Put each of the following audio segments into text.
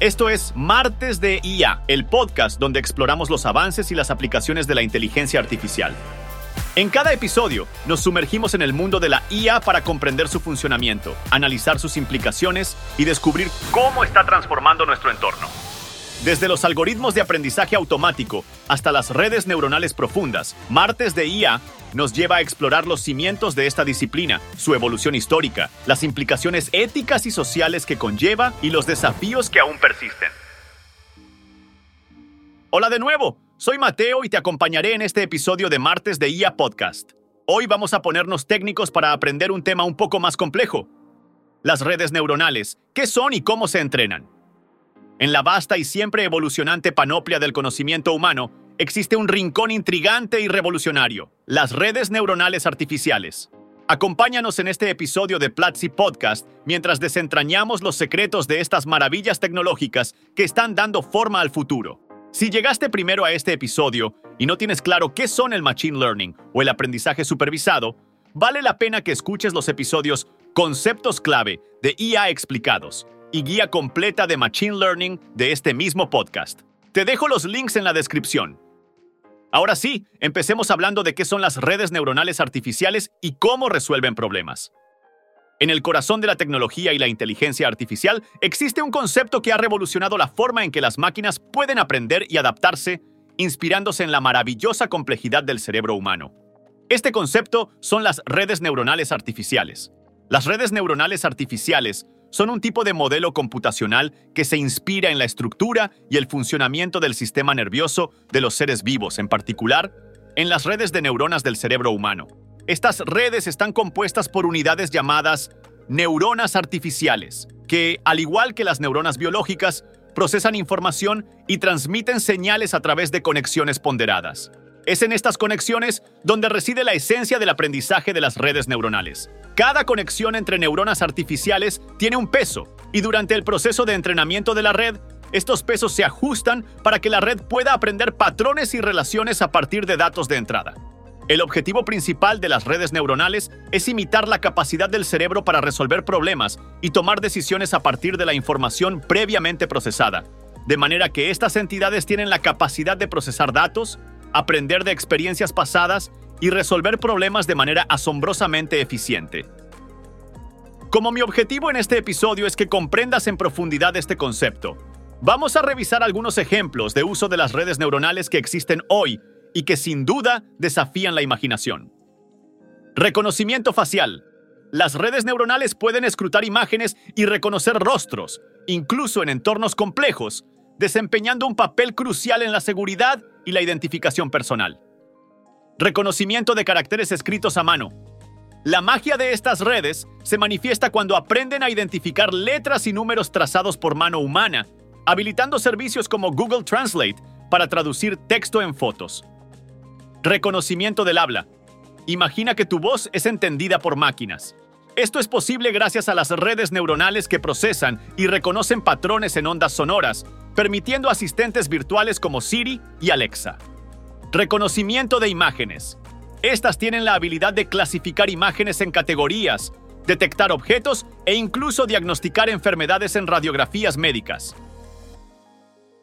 Esto es Martes de IA, el podcast donde exploramos los avances y las aplicaciones de la inteligencia artificial. En cada episodio nos sumergimos en el mundo de la IA para comprender su funcionamiento, analizar sus implicaciones y descubrir cómo está transformando nuestro entorno. Desde los algoritmos de aprendizaje automático hasta las redes neuronales profundas, Martes de IA nos lleva a explorar los cimientos de esta disciplina, su evolución histórica, las implicaciones éticas y sociales que conlleva y los desafíos que aún persisten. Hola de nuevo, soy Mateo y te acompañaré en este episodio de Martes de IA Podcast. Hoy vamos a ponernos técnicos para aprender un tema un poco más complejo. Las redes neuronales, ¿qué son y cómo se entrenan? En la vasta y siempre evolucionante panoplia del conocimiento humano, existe un rincón intrigante y revolucionario, las redes neuronales artificiales. Acompáñanos en este episodio de Platzi Podcast mientras desentrañamos los secretos de estas maravillas tecnológicas que están dando forma al futuro. Si llegaste primero a este episodio y no tienes claro qué son el Machine Learning o el aprendizaje supervisado, vale la pena que escuches los episodios Conceptos clave de IA explicados y guía completa de Machine Learning de este mismo podcast. Te dejo los links en la descripción. Ahora sí, empecemos hablando de qué son las redes neuronales artificiales y cómo resuelven problemas. En el corazón de la tecnología y la inteligencia artificial existe un concepto que ha revolucionado la forma en que las máquinas pueden aprender y adaptarse, inspirándose en la maravillosa complejidad del cerebro humano. Este concepto son las redes neuronales artificiales. Las redes neuronales artificiales son un tipo de modelo computacional que se inspira en la estructura y el funcionamiento del sistema nervioso de los seres vivos, en particular en las redes de neuronas del cerebro humano. Estas redes están compuestas por unidades llamadas neuronas artificiales, que, al igual que las neuronas biológicas, procesan información y transmiten señales a través de conexiones ponderadas. Es en estas conexiones donde reside la esencia del aprendizaje de las redes neuronales. Cada conexión entre neuronas artificiales tiene un peso y durante el proceso de entrenamiento de la red, estos pesos se ajustan para que la red pueda aprender patrones y relaciones a partir de datos de entrada. El objetivo principal de las redes neuronales es imitar la capacidad del cerebro para resolver problemas y tomar decisiones a partir de la información previamente procesada, de manera que estas entidades tienen la capacidad de procesar datos, aprender de experiencias pasadas y resolver problemas de manera asombrosamente eficiente. Como mi objetivo en este episodio es que comprendas en profundidad este concepto, vamos a revisar algunos ejemplos de uso de las redes neuronales que existen hoy y que sin duda desafían la imaginación. Reconocimiento facial. Las redes neuronales pueden escrutar imágenes y reconocer rostros, incluso en entornos complejos, desempeñando un papel crucial en la seguridad y la identificación personal. Reconocimiento de caracteres escritos a mano. La magia de estas redes se manifiesta cuando aprenden a identificar letras y números trazados por mano humana, habilitando servicios como Google Translate para traducir texto en fotos. Reconocimiento del habla. Imagina que tu voz es entendida por máquinas. Esto es posible gracias a las redes neuronales que procesan y reconocen patrones en ondas sonoras, permitiendo asistentes virtuales como Siri y Alexa. Reconocimiento de imágenes. Estas tienen la habilidad de clasificar imágenes en categorías, detectar objetos e incluso diagnosticar enfermedades en radiografías médicas.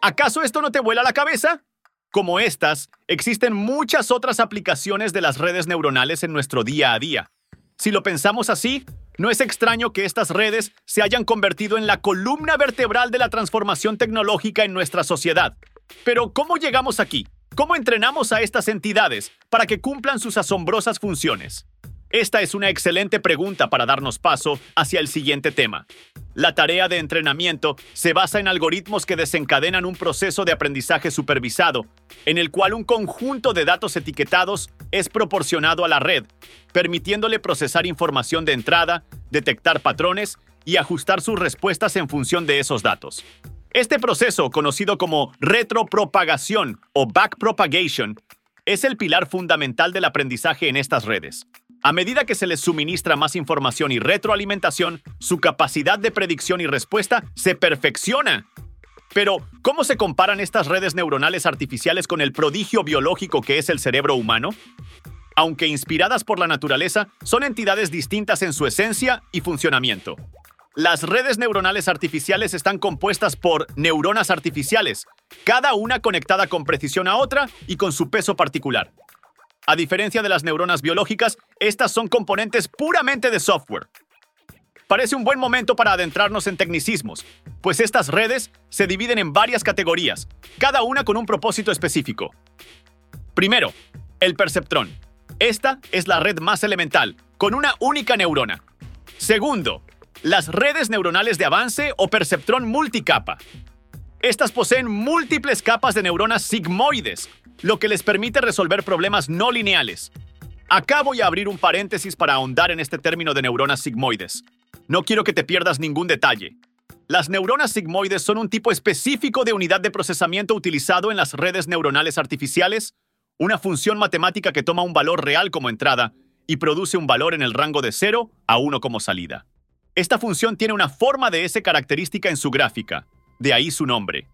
¿Acaso esto no te vuela la cabeza? Como estas, existen muchas otras aplicaciones de las redes neuronales en nuestro día a día. Si lo pensamos así, no es extraño que estas redes se hayan convertido en la columna vertebral de la transformación tecnológica en nuestra sociedad. Pero, ¿cómo llegamos aquí? ¿Cómo entrenamos a estas entidades para que cumplan sus asombrosas funciones? Esta es una excelente pregunta para darnos paso hacia el siguiente tema. La tarea de entrenamiento se basa en algoritmos que desencadenan un proceso de aprendizaje supervisado, en el cual un conjunto de datos etiquetados es proporcionado a la red, permitiéndole procesar información de entrada, detectar patrones y ajustar sus respuestas en función de esos datos. Este proceso, conocido como retropropagación o backpropagation, es el pilar fundamental del aprendizaje en estas redes. A medida que se les suministra más información y retroalimentación, su capacidad de predicción y respuesta se perfecciona. Pero, ¿cómo se comparan estas redes neuronales artificiales con el prodigio biológico que es el cerebro humano? Aunque inspiradas por la naturaleza, son entidades distintas en su esencia y funcionamiento. Las redes neuronales artificiales están compuestas por neuronas artificiales, cada una conectada con precisión a otra y con su peso particular. A diferencia de las neuronas biológicas, estas son componentes puramente de software. Parece un buen momento para adentrarnos en tecnicismos, pues estas redes se dividen en varias categorías, cada una con un propósito específico. Primero, el perceptrón. Esta es la red más elemental, con una única neurona. Segundo, las redes neuronales de avance o perceptrón multicapa. Estas poseen múltiples capas de neuronas sigmoides, lo que les permite resolver problemas no lineales. Acá voy a abrir un paréntesis para ahondar en este término de neuronas sigmoides. No quiero que te pierdas ningún detalle. Las neuronas sigmoides son un tipo específico de unidad de procesamiento utilizado en las redes neuronales artificiales, una función matemática que toma un valor real como entrada y produce un valor en el rango de 0 a 1 como salida. Esta función tiene una forma de S característica en su gráfica, de ahí su nombre.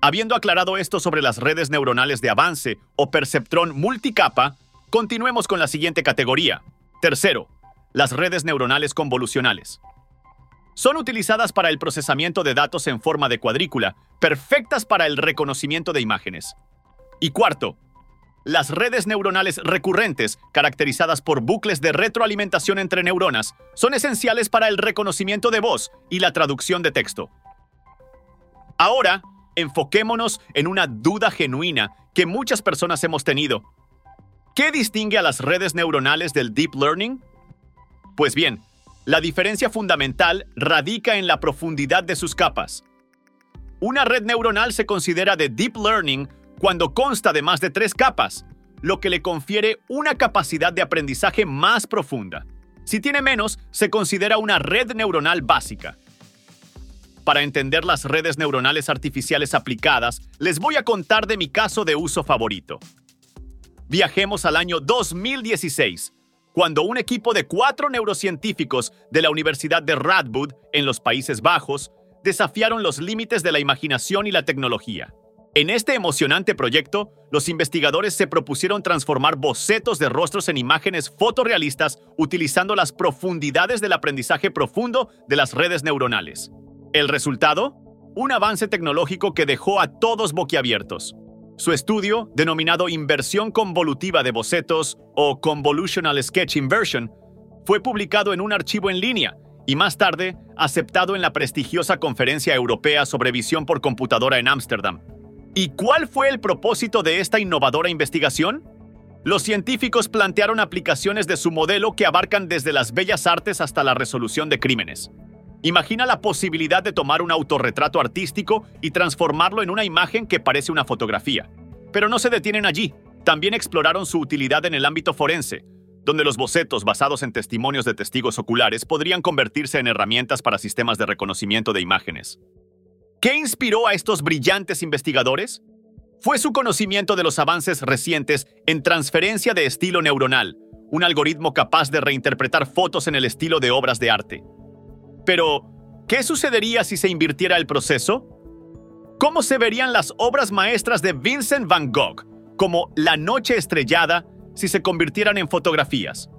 Habiendo aclarado esto sobre las redes neuronales de avance o perceptrón multicapa, continuemos con la siguiente categoría. Tercero, las redes neuronales convolucionales. Son utilizadas para el procesamiento de datos en forma de cuadrícula, perfectas para el reconocimiento de imágenes. Y cuarto, las redes neuronales recurrentes, caracterizadas por bucles de retroalimentación entre neuronas, son esenciales para el reconocimiento de voz y la traducción de texto. Ahora, enfoquémonos en una duda genuina que muchas personas hemos tenido. ¿Qué distingue a las redes neuronales del deep learning? Pues bien, la diferencia fundamental radica en la profundidad de sus capas. Una red neuronal se considera de deep learning cuando consta de más de tres capas, lo que le confiere una capacidad de aprendizaje más profunda. Si tiene menos, se considera una red neuronal básica. Para entender las redes neuronales artificiales aplicadas, les voy a contar de mi caso de uso favorito. Viajemos al año 2016, cuando un equipo de cuatro neurocientíficos de la Universidad de Radboud, en los Países Bajos, desafiaron los límites de la imaginación y la tecnología. En este emocionante proyecto, los investigadores se propusieron transformar bocetos de rostros en imágenes fotorrealistas utilizando las profundidades del aprendizaje profundo de las redes neuronales. ¿El resultado? Un avance tecnológico que dejó a todos boquiabiertos. Su estudio, denominado Inversión Convolutiva de Bocetos o Convolutional Sketch Inversion, fue publicado en un archivo en línea y más tarde aceptado en la prestigiosa Conferencia Europea sobre Visión por Computadora en Ámsterdam. ¿Y cuál fue el propósito de esta innovadora investigación? Los científicos plantearon aplicaciones de su modelo que abarcan desde las bellas artes hasta la resolución de crímenes. Imagina la posibilidad de tomar un autorretrato artístico y transformarlo en una imagen que parece una fotografía. Pero no se detienen allí. También exploraron su utilidad en el ámbito forense, donde los bocetos basados en testimonios de testigos oculares podrían convertirse en herramientas para sistemas de reconocimiento de imágenes. ¿Qué inspiró a estos brillantes investigadores? Fue su conocimiento de los avances recientes en transferencia de estilo neuronal, un algoritmo capaz de reinterpretar fotos en el estilo de obras de arte. Pero, ¿qué sucedería si se invirtiera el proceso? ¿Cómo se verían las obras maestras de Vincent van Gogh, como La Noche Estrellada, si se convirtieran en fotografías?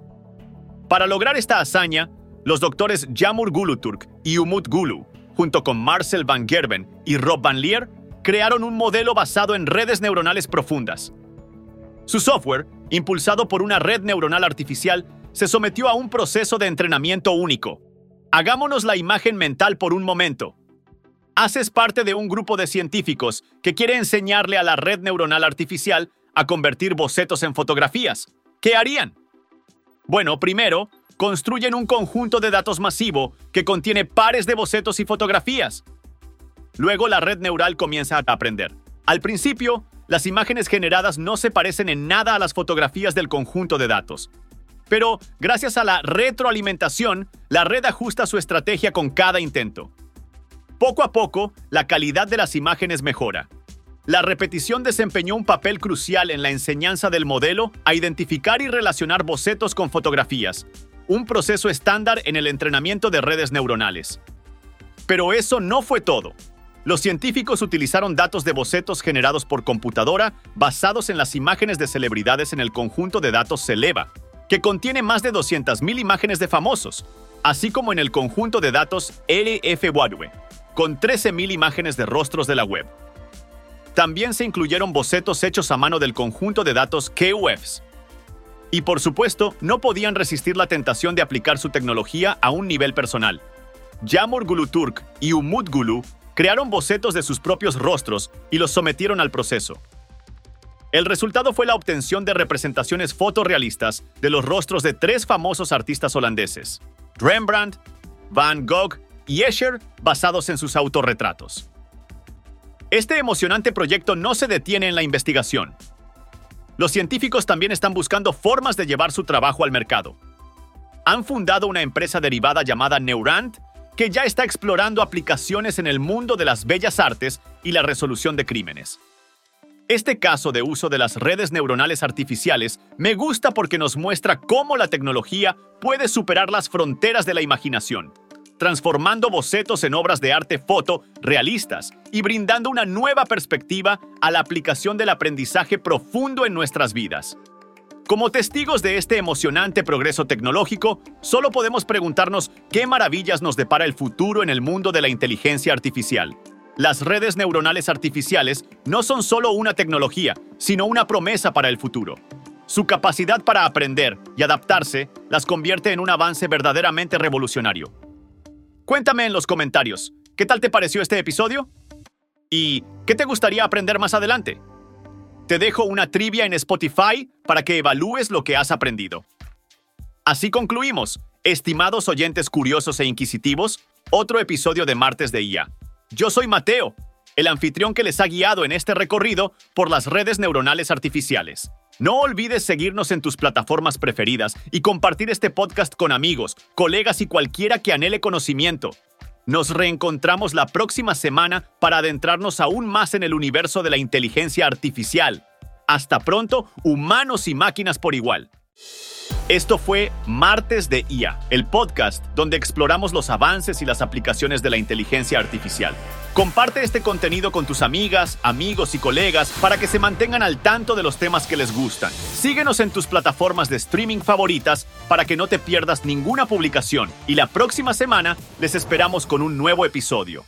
Para lograr esta hazaña, los doctores Jamur Guluturk y Umut Gulu, junto con Marcel van Gerben y Rob van Leer, crearon un modelo basado en redes neuronales profundas. Su software, impulsado por una red neuronal artificial, se sometió a un proceso de entrenamiento único, Hagámonos la imagen mental por un momento. Haces parte de un grupo de científicos que quiere enseñarle a la red neuronal artificial a convertir bocetos en fotografías. ¿Qué harían? Bueno, primero, construyen un conjunto de datos masivo que contiene pares de bocetos y fotografías. Luego la red neural comienza a aprender. Al principio, las imágenes generadas no se parecen en nada a las fotografías del conjunto de datos. Pero gracias a la retroalimentación, la red ajusta su estrategia con cada intento. Poco a poco, la calidad de las imágenes mejora. La repetición desempeñó un papel crucial en la enseñanza del modelo a identificar y relacionar bocetos con fotografías, un proceso estándar en el entrenamiento de redes neuronales. Pero eso no fue todo. Los científicos utilizaron datos de bocetos generados por computadora basados en las imágenes de celebridades en el conjunto de datos CELEVA, que contiene más de 200.000 imágenes de famosos, así como en el conjunto de datos LF con 13.000 imágenes de rostros de la web. También se incluyeron bocetos hechos a mano del conjunto de datos KWebs. Y por supuesto, no podían resistir la tentación de aplicar su tecnología a un nivel personal. Yamur Guluturk y Umut Gulu crearon bocetos de sus propios rostros y los sometieron al proceso. El resultado fue la obtención de representaciones fotorrealistas de los rostros de tres famosos artistas holandeses, Rembrandt, Van Gogh y Escher, basados en sus autorretratos. Este emocionante proyecto no se detiene en la investigación. Los científicos también están buscando formas de llevar su trabajo al mercado. Han fundado una empresa derivada llamada Neurant que ya está explorando aplicaciones en el mundo de las bellas artes y la resolución de crímenes. Este caso de uso de las redes neuronales artificiales me gusta porque nos muestra cómo la tecnología puede superar las fronteras de la imaginación, transformando bocetos en obras de arte foto realistas y brindando una nueva perspectiva a la aplicación del aprendizaje profundo en nuestras vidas. Como testigos de este emocionante progreso tecnológico, solo podemos preguntarnos qué maravillas nos depara el futuro en el mundo de la inteligencia artificial. Las redes neuronales artificiales no son solo una tecnología, sino una promesa para el futuro. Su capacidad para aprender y adaptarse las convierte en un avance verdaderamente revolucionario. Cuéntame en los comentarios, ¿qué tal te pareció este episodio? ¿Y qué te gustaría aprender más adelante? Te dejo una trivia en Spotify para que evalúes lo que has aprendido. Así concluimos, estimados oyentes curiosos e inquisitivos, otro episodio de Martes de IA. Yo soy Mateo, el anfitrión que les ha guiado en este recorrido por las redes neuronales artificiales. No olvides seguirnos en tus plataformas preferidas y compartir este podcast con amigos, colegas y cualquiera que anhele conocimiento. Nos reencontramos la próxima semana para adentrarnos aún más en el universo de la inteligencia artificial. Hasta pronto, humanos y máquinas por igual. Esto fue Martes de IA, el podcast donde exploramos los avances y las aplicaciones de la inteligencia artificial. Comparte este contenido con tus amigas, amigos y colegas para que se mantengan al tanto de los temas que les gustan. Síguenos en tus plataformas de streaming favoritas para que no te pierdas ninguna publicación y la próxima semana les esperamos con un nuevo episodio.